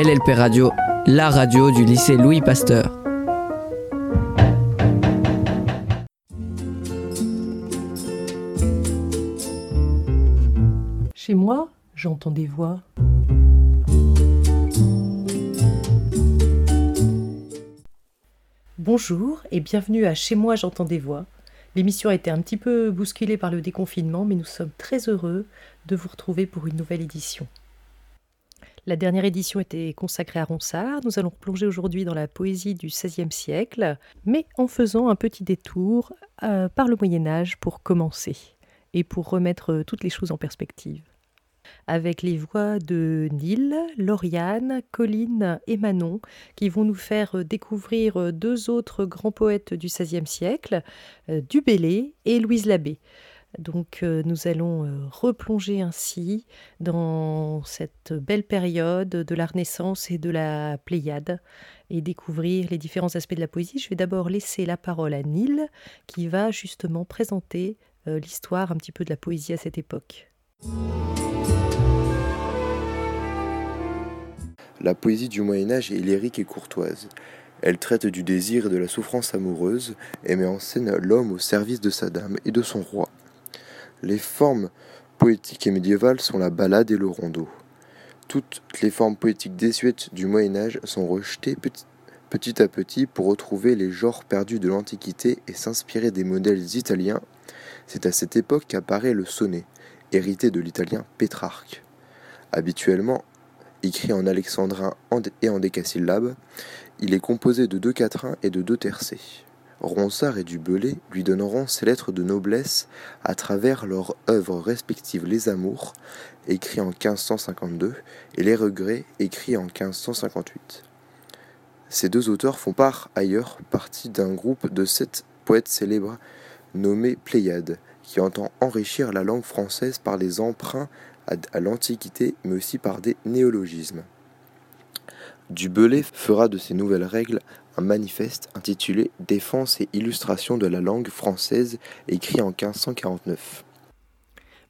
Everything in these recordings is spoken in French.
LLP Radio, la radio du lycée Louis Pasteur. Chez moi, j'entends des voix. Bonjour et bienvenue à Chez moi, j'entends des voix. L'émission a été un petit peu bousculée par le déconfinement, mais nous sommes très heureux de vous retrouver pour une nouvelle édition. La dernière édition était consacrée à Ronsard. Nous allons plonger aujourd'hui dans la poésie du XVIe siècle, mais en faisant un petit détour euh, par le Moyen Âge pour commencer et pour remettre toutes les choses en perspective avec les voix de Nil, Lauriane, Colline et Manon, qui vont nous faire découvrir deux autres grands poètes du XVIe siècle, euh, Dubélé et Louise Labbé. Donc euh, nous allons euh, replonger ainsi dans cette belle période de la Renaissance et de la Pléiade et découvrir les différents aspects de la poésie. Je vais d'abord laisser la parole à Nil qui va justement présenter l'histoire un petit peu de la poésie à cette époque. La poésie du Moyen Âge est lyrique et courtoise. Elle traite du désir et de la souffrance amoureuse et met en scène l'homme au service de sa dame et de son roi. Les formes poétiques et médiévales sont la ballade et le rondeau. Toutes les formes poétiques désuètes du Moyen Âge sont rejetées petit, à petit pour retrouver les genres perdus de l'Antiquité et s'inspirer des modèles italiens. C'est à cette époque qu'apparaît le sonnet, hérité de l'italien Pétrarque. Habituellement, écrit en alexandrin et en décasyllabes, il est composé de deux quatrains et de deux tercets. Ronsard et Dubelé lui donneront ses lettres de noblesse à travers leurs œuvres respectives Les Amours, écrit en 1552, et Les Regrets, écrit en 1558. Ces deux auteurs font part ailleurs partie d'un groupe de sept poètes célèbres nommés Pléiades, qui entend enrichir la langue française par les emprunts à, l'Antiquité, mais aussi par des néologismes. Du fera de ces nouvelles règles un manifeste intitulé Défense et illustration de la langue française, écrit en 1549.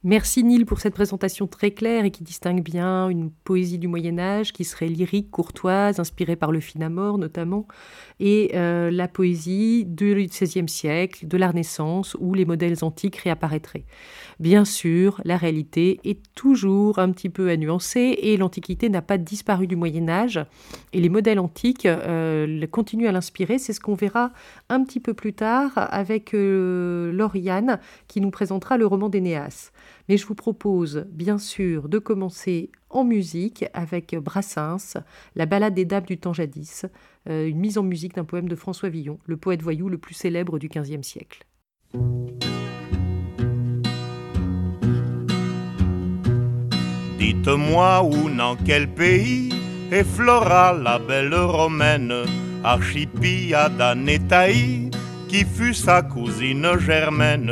Merci Nil pour cette présentation très claire et qui distingue bien une poésie du Moyen Âge qui serait lyrique, courtoise, inspirée par le Finamore notamment, et euh, la poésie du XVIe siècle, de la Renaissance, où les modèles antiques réapparaîtraient. Bien sûr, la réalité est toujours un petit peu à nuancer et l'Antiquité n'a pas disparu du Moyen Âge et les modèles antiques euh, continuent à l'inspirer. C'est ce qu'on verra un petit peu plus tard avec euh, Lauriane qui nous présentera le roman d'Énéas. Mais je vous propose bien sûr de commencer en musique avec Brassens, La balade des dames du temps jadis, euh, une mise en musique d'un poème de François Villon, le poète voyou le plus célèbre du XVe siècle. Dites-moi où, dans quel pays est Flora, la belle romaine, archipia d'Anetaï, qui fut sa cousine germaine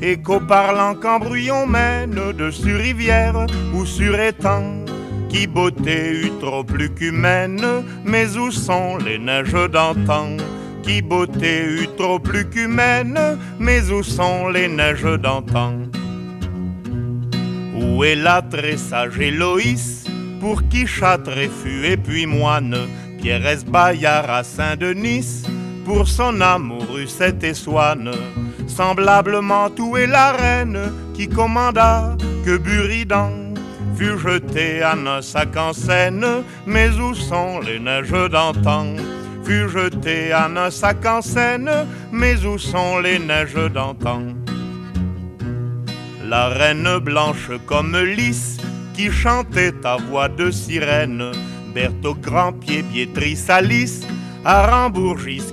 et qu'au parlant qu'embrouillon mène dessus rivière ou sur étang, qui beauté eut trop plus qu'humaine, mais où sont les neiges d'antan Qui beauté eut trop plus qu'humaine, mais où sont les neiges d'antan Où est la très sage Héloïse, pour qui châtre fut et puis moine, Pierre Bayard à Saint-Denis, pour son amour cette et Swann. Semblablement tout est la reine qui commanda que Buridan fut jeté à un sac en scène, mais où sont les neiges d'antan? Fut jeté à un sac en scène, mais où sont les neiges d'antan? La reine blanche comme lys qui chantait à voix de sirène, Berthe au grand pied, Biétrice Alice, à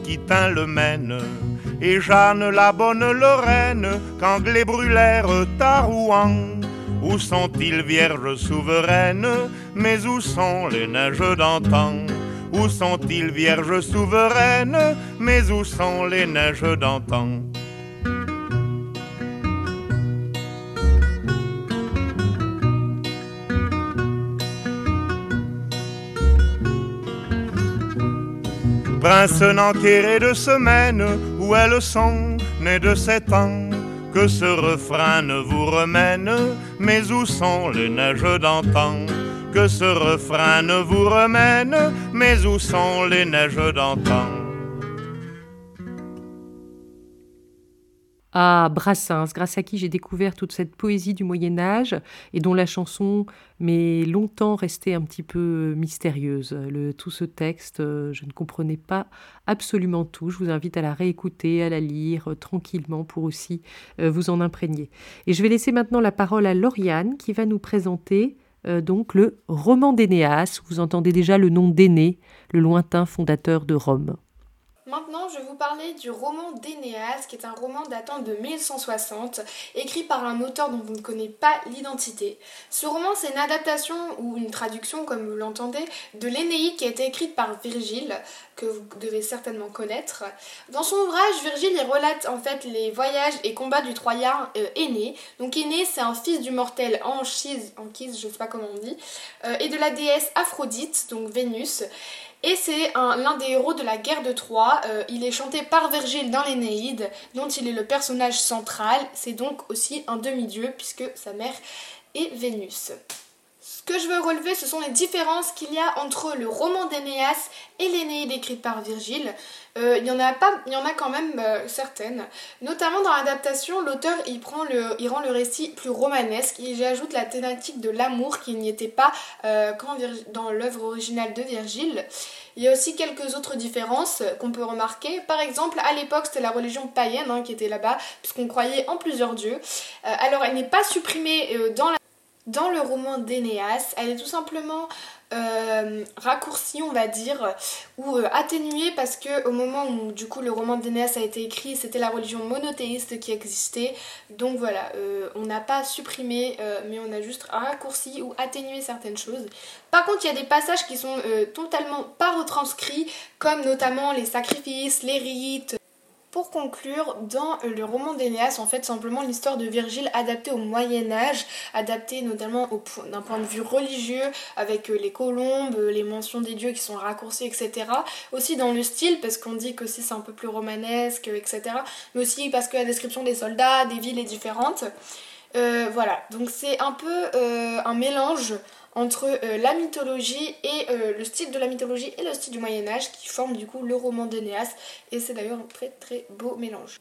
qui tint le Maine. Et Jeanne la bonne Lorraine, qu'Anglais brûlèrent à Rouen. Où sont-ils vierges souveraines, mais où sont les neiges d'antan? Où sont-ils vierges souveraines, mais où sont les neiges d'antan? Prince n'enquéré de semaine, où elles sont nées de sept ans. Que ce refrain ne vous remène, mais où sont les neiges d'antan? Que ce refrain ne vous remène, mais où sont les neiges d'antan? À Brassens, grâce à qui j'ai découvert toute cette poésie du Moyen Âge et dont la chanson m'est longtemps restée un petit peu mystérieuse. Le, tout ce texte, euh, je ne comprenais pas absolument tout. Je vous invite à la réécouter, à la lire euh, tranquillement pour aussi euh, vous en imprégner. Et je vais laisser maintenant la parole à Lauriane qui va nous présenter donc le roman d'Énéas. Vous entendez déjà le nom d'Énée, le lointain fondateur de Rome. Maintenant, je vais vous parler du roman d'Énéas, qui est un roman datant de 1160, écrit par un auteur dont vous ne connaissez pas l'identité. Ce roman, c'est une adaptation ou une traduction, comme vous l'entendez, de l'Énéide qui a été écrite par Virgile, que vous devez certainement connaître. Dans son ouvrage, Virgile y relate en fait les voyages et combats du Troyen euh. Donc Aîné, c'est un fils du mortel Anchise, Anchise, je sais pas comment on dit, euh, et de la déesse Aphrodite, donc Vénus. Et c'est l'un des héros de la guerre de Troie. Euh, il est chanté par Virgile dans l'Énéide, dont il est le personnage central. C'est donc aussi un demi-dieu, puisque sa mère est Vénus. Ce que je veux relever, ce sont les différences qu'il y a entre le roman d'Énéas et l'Énéide écrite par Virgile. Euh, il, y en a pas, il y en a quand même euh, certaines. Notamment dans l'adaptation, l'auteur il, prend le, il rend le récit plus romanesque et j'ajoute la thématique de l'amour qui n'y était pas euh, quand dans l'œuvre originale de Virgile. Il y a aussi quelques autres différences qu'on peut remarquer. Par exemple, à l'époque, c'était la religion païenne hein, qui était là-bas, puisqu'on croyait en plusieurs dieux. alors, elle n'est pas supprimée dans, dans le roman d'Énéas, elle est tout simplement euh, raccourci on va dire ou euh, atténué parce que au moment où du coup le roman d'Énéas a été écrit c'était la religion monothéiste qui existait. Donc voilà euh, on n'a pas supprimé mais on a juste raccourci ou atténué certaines choses. Par contre il y a des passages qui sont totalement pas retranscrits comme notamment les sacrifices les rites pour conclure, dans le roman d'Énéas, en fait, simplement l'histoire de Virgile adaptée au Moyen Âge, adaptée notamment d'un point de vue religieux, avec euh, les colombes, euh, les mentions des dieux qui sont raccourcies, etc. Aussi dans le style, parce qu'on dit que c'est un peu plus romanesque, etc. Mais aussi parce que la description des soldats, des villes est différente. Euh, voilà, donc c'est un peu un mélange entre euh, la mythologie et euh, le style de la mythologie et le style du Moyen Âge qui forment du coup le roman d'Énéas et c'est d'ailleurs un très très beau mélange.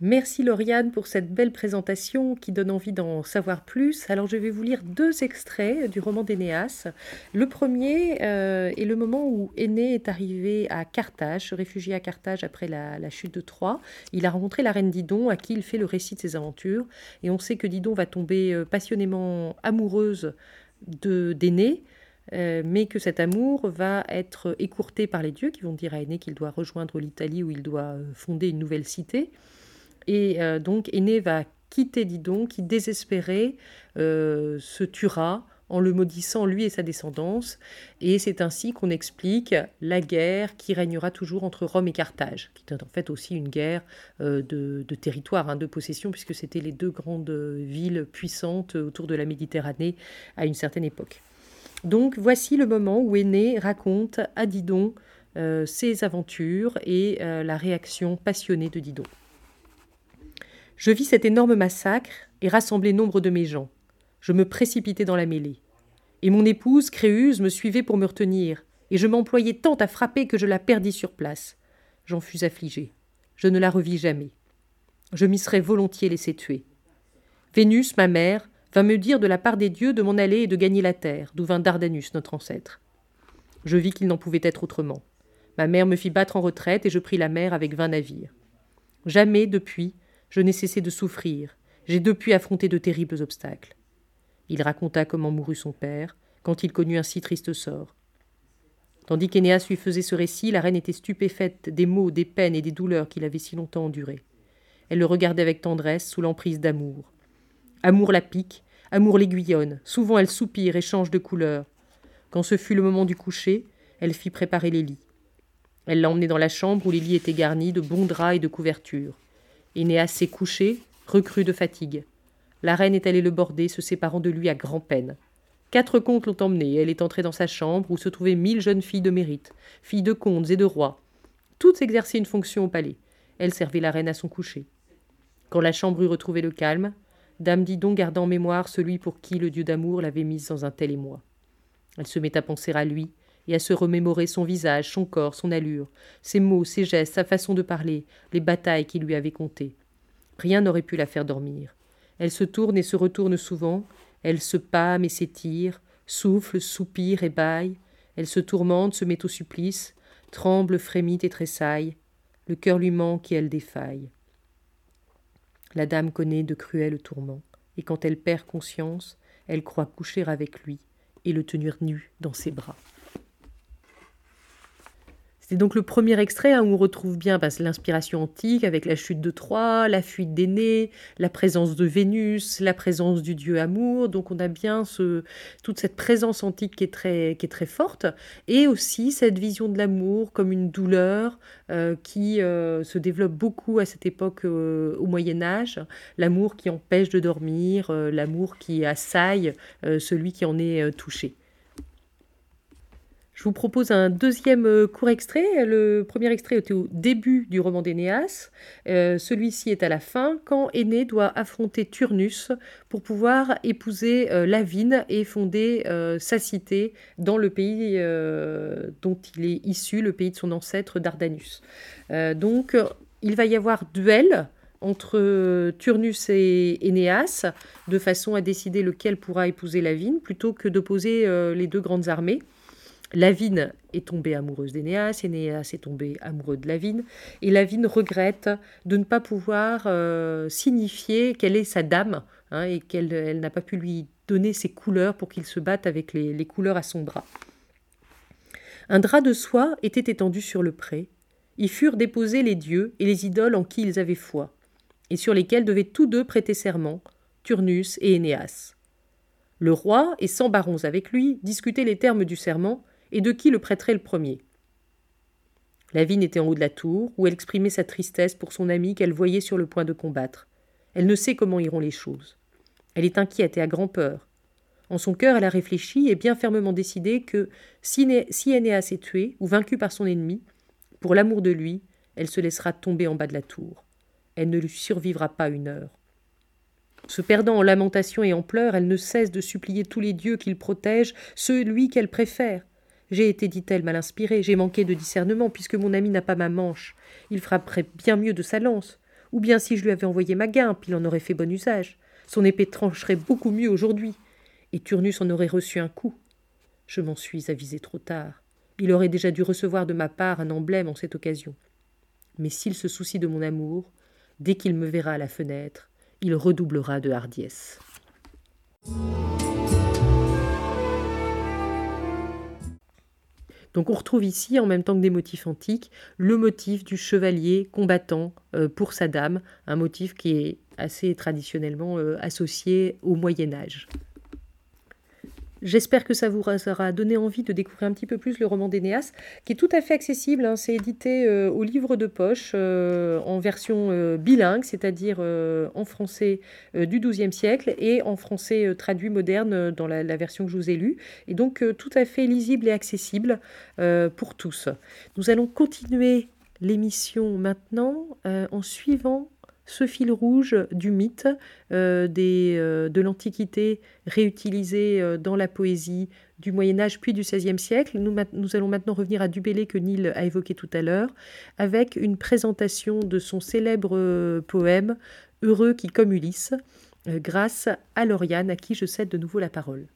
Merci Lauriane pour cette belle présentation qui donne envie d'en savoir plus. Alors je vais vous lire deux extraits du roman d'Énéas. Le premier euh, est le moment où Énée est arrivé à Carthage, se réfugié à Carthage après la, chute de Troie. Il a rencontré la reine Didon à qui il fait le récit de ses aventures. Et on sait que Didon va tomber euh, passionnément amoureuse d'Énée. Euh, mais que cet amour va être écourté par les dieux qui vont dire à Énée qu'il doit rejoindre l'Italie où il doit fonder une nouvelle cité. Et euh, donc Aîné va quitter Didon, qui désespéré euh, se tuera en le maudissant lui et sa descendance. Et c'est ainsi qu'on explique la guerre qui régnera toujours entre Rome et Carthage, qui est en fait aussi une guerre euh, de, territoire, hein, de possession, puisque c'était les deux grandes villes puissantes autour de la Méditerranée à une certaine époque. Donc voici le moment où Aîné raconte à Didon ses aventures et la réaction passionnée de Didon. Je vis cet énorme massacre et rassemblai nombre de mes gens. Je me précipitai dans la mêlée. Et mon épouse, Créuse, me suivait pour me retenir, et je m'employais tant à frapper que je la perdis sur place. J'en fus affligé. Je ne la revis jamais. Je m'y serais volontiers laissé tuer. Vénus, ma mère, vint me dire de la part des dieux de m'en aller et de gagner la terre, d'où vint Dardanus, notre ancêtre. Je vis qu'il n'en pouvait être autrement. Ma mère me fit battre en retraite et je pris la mer avec vingt navires. Jamais, depuis, je n'ai cessé de souffrir. J'ai depuis affronté de terribles obstacles. Il raconta comment mourut son père, quand il connut un si triste sort. Tandis qu'Énéas lui faisait ce récit, la reine était stupéfaite des maux, des peines et des douleurs qu'il avait si longtemps endurées. Elle le regardait avec tendresse, sous l'emprise d'amour. Amour la pique, amour l'aiguillonne, souvent elle soupire et change de couleur. Quand ce fut le moment du coucher, elle fit préparer les lits. Elle l'emmenait dans la chambre où les lits étaient garnis de bons draps et de couvertures. Énéas s'est couché, recru de fatigue. La reine est allée le border, se séparant de lui à grand-peine. Quatre comtes l'ont emmenée, et elle est entrée dans sa chambre où se trouvaient mille jeunes filles de mérite, filles de comtes et de rois. Toutes exerçaient une fonction au palais. Elle servait la reine à son coucher. Quand la chambre eut retrouvé le calme, Dame Didon garda en mémoire celui pour qui le dieu d'amour l'avait mise dans un tel émoi. Elle se met à penser à lui, et à se remémorer son visage, son corps, son allure, ses mots, ses gestes, sa façon de parler, les batailles qu'il lui avait contées. Rien n'aurait pu la faire dormir. Elle se tourne et se retourne souvent, elle se pâme et s'étire, souffle, soupire et bâille, elle se tourmente, se met au supplice, tremble, frémit et tressaille, le cœur lui manque et elle défaille. La dame connaît de cruels tourments, et quand elle perd conscience, elle croit coucher avec lui et le tenir nu dans ses bras. C'est donc le premier extrait hein, où on retrouve bien bah, l'inspiration antique avec la chute de Troie, la fuite d'aînés, la présence de Vénus, la présence du dieu amour. Donc on a bien ce, toute cette présence antique qui est, très, qui est très forte et aussi cette vision de l'amour comme une douleur euh, qui euh, se développe beaucoup à cette époque euh, au Moyen Âge. L'amour qui empêche de dormir, l'amour qui assaille celui qui en est touché. Je vous propose un deuxième euh, court extrait. Le premier extrait était au début du roman d'Énéas. Euh, celui-ci est à la fin, quand Énée doit affronter Turnus pour pouvoir épouser euh, Lavine et fonder sa cité dans le pays dont il est issu, le pays de son ancêtre Dardanus. donc, il va y avoir duel entre Turnus et Énéas, de façon à décider lequel pourra épouser Lavine, plutôt que d'opposer les deux grandes armées. Lavine est tombée amoureuse d'Énéas, Énéas est tombé amoureux de Lavine, et Lavine regrette de ne pas pouvoir euh, signifier qu'elle est sa dame, hein, et qu'elle n'a pas pu lui donner ses couleurs pour qu'il se batte avec les, les couleurs à son bras. Un drap de soie était étendu sur le pré, y furent déposés les dieux et les idoles en qui ils avaient foi, et sur lesquels devaient tous deux prêter serment, Turnus et Énéas. Le roi, et cent barons avec lui, discutaient les termes du serment, et de qui le prêterait le premier? La vigne était en haut de la tour, où elle exprimait sa tristesse pour son ami qu'elle voyait sur le point de combattre. Elle ne sait comment iront les choses. Elle est inquiète et a grand-peur. En son cœur, elle a réfléchi et bien fermement décidé que, si, si Énéas est ou vaincu par son ennemi, pour l'amour de lui, elle se laissera tomber en bas de la tour. Elle ne lui survivra pas une heure. Se perdant en lamentations et en pleurs, elle ne cesse de supplier tous les dieux qu'il protège, celui qu'elle préfère. J'ai été, dit-elle, mal inspirée, j'ai manqué de discernement, puisque mon ami n'a pas ma manche. Il frapperait bien mieux de sa lance. Ou bien si je lui avais envoyé ma guimpe, il en aurait fait bon usage. Son épée trancherait beaucoup mieux aujourd'hui. Et Turnus en aurait reçu un coup. Je m'en suis avisé trop tard. Il aurait déjà dû recevoir de ma part un emblème en cette occasion. Mais s'il se soucie de mon amour, dès qu'il me verra à la fenêtre, il redoublera de hardiesse. Donc on retrouve ici, en même temps que des motifs antiques, le motif du chevalier combattant euh, pour sa dame, un motif qui est assez traditionnellement euh, associé au Moyen Âge. J'espère que ça vous aura donné envie de découvrir un petit peu plus le roman d'Énéas, qui est tout à fait accessible. Hein. C'est édité euh, au livre de poche euh, en version euh, bilingue, c'est-à-dire en français du XIIe siècle et en français traduit moderne dans la, version que je vous ai lue. Et donc tout à fait lisible et accessible pour tous. Nous allons continuer l'émission maintenant en suivant ce fil rouge du mythe, euh, euh, de l'Antiquité réutilisé euh, dans la poésie du Moyen Âge puis du XVIe siècle. Nous, allons maintenant revenir à Dubélé que Neil a évoqué tout à l'heure, avec une présentation de son célèbre poème Heureux qui comme Ulysse, grâce à Lauriane à qui je cède de nouveau la parole.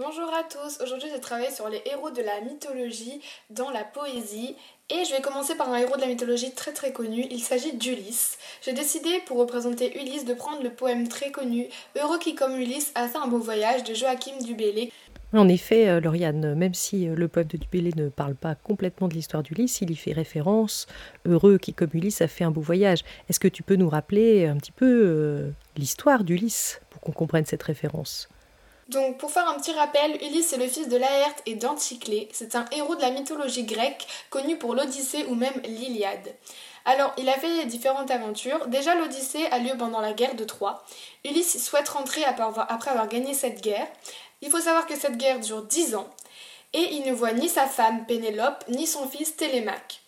Bonjour à tous, aujourd'hui je travaille sur les héros de la mythologie dans la poésie et je vais commencer par un héros de la mythologie très très connu, il s'agit d'Ulysse. J'ai décidé pour représenter Ulysse de prendre le poème très connu Heureux qui comme Ulysse a fait un beau voyage de Joachim du Bellay. En effet, euh, Lauriane, même si euh, le poème de Dubélé ne parle pas complètement de l'histoire d'Ulysse, il y fait référence. Heureux qui, comme Ulysse, a fait un beau voyage. Est-ce que tu peux nous rappeler un petit peu euh, l'histoire d'Ulysse pour qu'on comprenne cette référence? Donc, pour faire un petit rappel, Ulysse est le fils de Laerte et d'Anticlée. C'est un héros de la mythologie grecque, connu pour l'Odyssée ou même l'Iliade. Alors, il a fait différentes aventures. Déjà, l'Odyssée a lieu pendant la guerre de Troie. Ulysse souhaite rentrer après avoir gagné cette guerre. Il faut savoir que cette guerre dure 10 ans. Et il ne voit ni sa femme Pénélope, ni son fils Télémaque.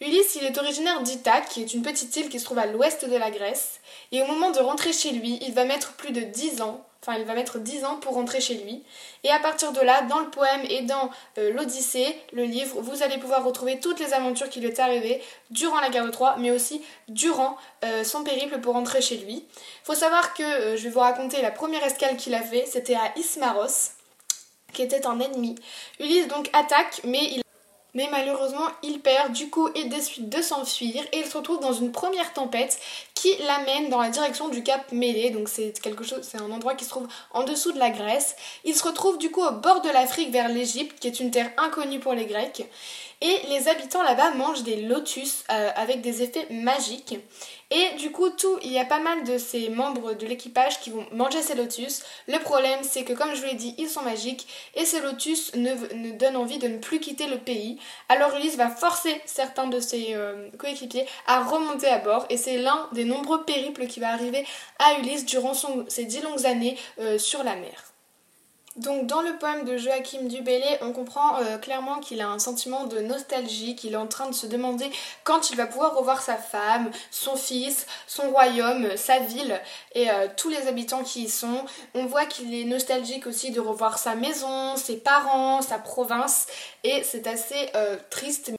Ulysse, il est originaire d'Ithaque, qui est une petite île qui se trouve à l'ouest de la Grèce, et au moment de rentrer chez lui, il va mettre plus de 10 ans, enfin il va mettre 10 ans pour rentrer chez lui, et à partir de là, dans le poème et dans euh, l'Odyssée, le livre, vous allez pouvoir retrouver toutes les aventures qui lui est arrivées durant la guerre de Troie, mais aussi durant euh, son périple pour rentrer chez lui. Faut savoir que, euh, je vais vous raconter la première escale qu'il a fait, c'était à Ismaros, qui était un ennemi. Ulysse donc attaque, mais il mais malheureusement, il perd, du coup, et décide de s'enfuir et il se retrouve dans une première tempête qui l'amène dans la direction du cap Mélé. Donc c'est quelque chose, c'est un endroit qui se trouve en dessous de la Grèce. Il se retrouve du coup au bord de l'Afrique vers l'Égypte, qui est une terre inconnue pour les Grecs. Et les habitants là-bas mangent des lotus euh, avec des effets magiques. Et du coup, tout, il y a pas mal de ces membres de l'équipage qui vont manger ces lotus. Le problème, c'est que comme je vous l'ai dit, ils sont magiques et ces lotus ne, ne, donnent envie de ne plus quitter le pays. Alors Ulysse va forcer certains de ses euh, coéquipiers à remonter à bord et c'est l'un des nombreux périples qui va arriver à Ulysse durant son, ces dix longues années euh, sur la mer. Donc dans le poème de Joachim du Bellay, on comprend euh, clairement qu'il a un sentiment de nostalgie, qu'il est en train de se demander quand il va pouvoir revoir sa femme, son fils, son royaume, sa ville et euh, tous les habitants qui y sont. On voit qu'il est nostalgique aussi de revoir sa maison, ses parents, sa province et c'est assez euh, triste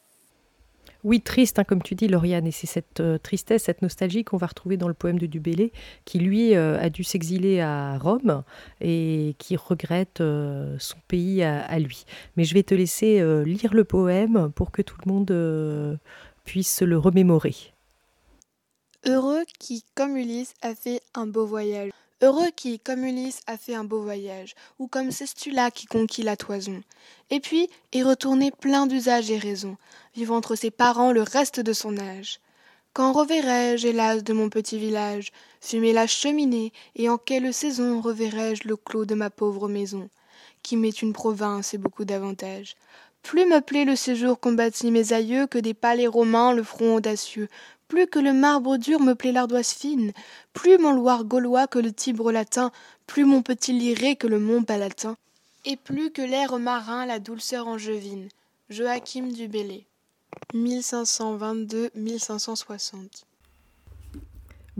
oui, triste, hein, comme tu dis, Lauriane, et c'est cette euh, tristesse, cette nostalgie qu'on va retrouver dans le poème de Dubélé, qui lui euh, a dû s'exiler à Rome et qui regrette euh, son pays à, lui. Mais je vais te laisser lire le poème pour que tout le monde puisse le remémorer. Heureux qui, comme Ulysse, a fait un beau voyage. Heureux qui, comme Ulysse, a fait un beau voyage, ou comme Cestula qui conquit la toison, et puis est retourné plein d'usages et raisons, vivant entre ses parents le reste de son âge. Quand reverrai-je, hélas, de mon petit village, fumer la cheminée, et en quelle saison reverrai-je le clos de ma pauvre maison, qui m'est une province et beaucoup d'avantages? Plus me plaît le séjour qu'ont bâti mes aïeux que des palais romains le front audacieux, plus que le marbre dur me plaît l'ardoise fine, plus mon Loire gaulois que le Tibre latin, plus mon petit liré que le mont palatin, et plus que l'air marin la douceur angevine. Joachim du Bellay. 1522-1560.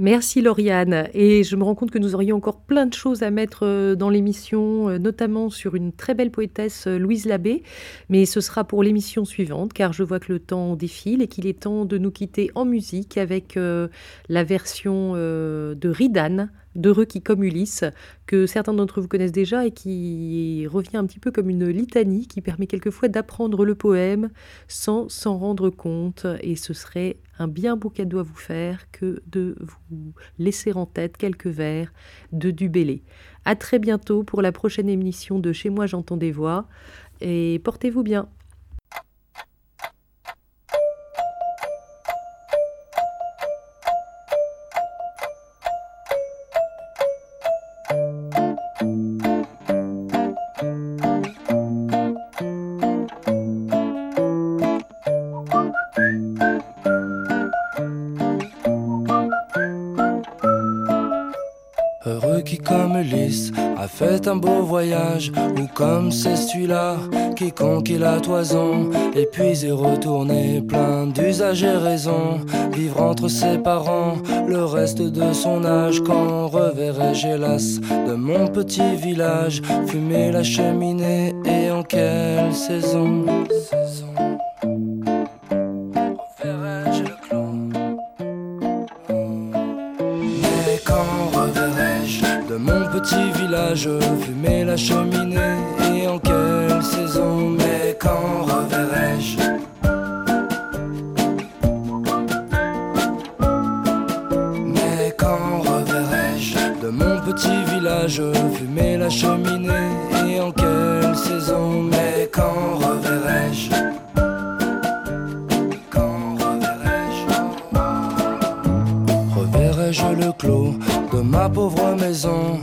Merci Lauriane. Et je me rends compte que nous aurions encore plein de choses à mettre euh, dans l'émission, euh, notamment sur une très belle poétesse, euh, Louise Labbé. Mais ce sera pour l'émission suivante, car je vois que le temps défile et qu'il est temps de nous quitter en musique avec la version de Ridan d'Heureux qui comme Ulysse, que certains d'entre vous connaissent déjà et qui revient un petit peu comme une litanie qui permet quelquefois d'apprendre le poème sans s'en rendre compte. Et ce serait bien beau cadeau à vous faire que de vous laisser en tête quelques vers de Dubélé. À très bientôt pour la prochaine émission de Chez moi j'entends des voix et portez-vous bien. Beau voyage, ou comme c'est celui-là qui conquit la toison, et puis est retourné plein d'usages et raisons, vivre entre ses parents le reste de son âge, quand reverrai-je hélas de mon petit village, fumer la cheminée, et en quelle saison? Petit village, fumer la cheminée. Et en quelle saison, mais quand reverrai-je? Mais quand reverrai-je? De mon petit village, fumer la cheminée. Et en quelle saison, mais quand reverrai-je? Quand reverrai-je? Reverrai-je le clos de ma pauvre maison?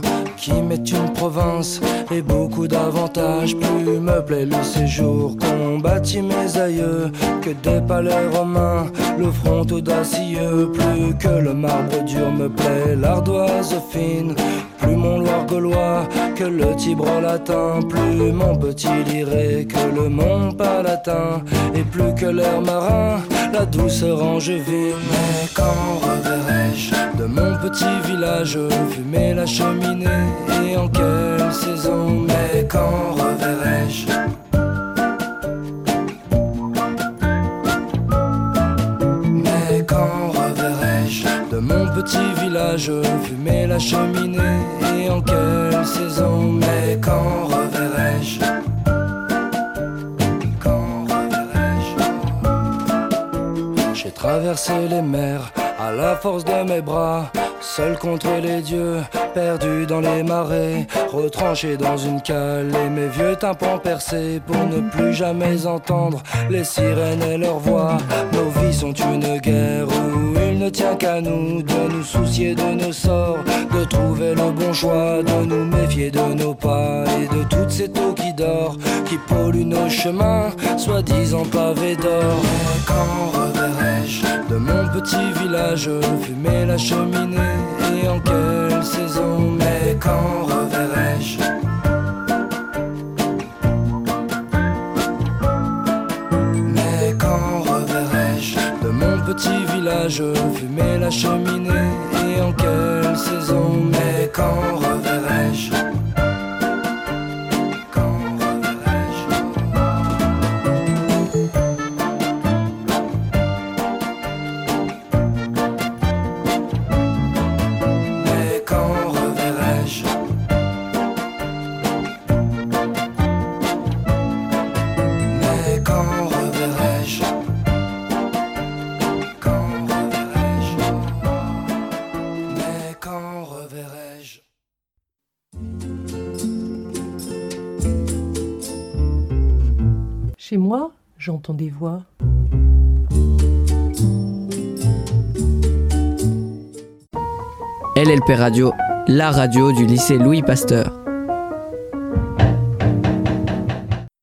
Qui une province et beaucoup d'avantages. Plus me plaît le séjour qu'ont bâti mes aïeux que des palais romains, le front audacieux. Plus que le marbre dur me plaît l'ardoise fine mon Loire gaulois que le Tibre latin, plus mon petit liré que le Mont Palatin, et plus que l'air marin, la douceur angevine. Mais quand reverrai-je de mon petit village fumer la cheminée et en Les mers à la force de mes bras, seul contre les dieux, perdu dans les marais, retranché dans une cale et mes vieux tympans percés pour ne plus jamais entendre les sirènes et leurs voix. Nos vies sont une guerre où il ne tient qu'à nous de nous soucier de nos sorts, de trouver bon choix, de nous méfier de nos pas et de toutes ces eaux qui dorent, qui polluent nos chemins, soi-disant pavés d'or. Quand reverrai-je de mon petit village fumer la cheminée et en quelle saison, mais quand reverrai-je village fumer la cheminée et en quelle saison, mais quand reverrai-je? J'entends des voix. LLP Radio, la radio du lycée Louis Pasteur.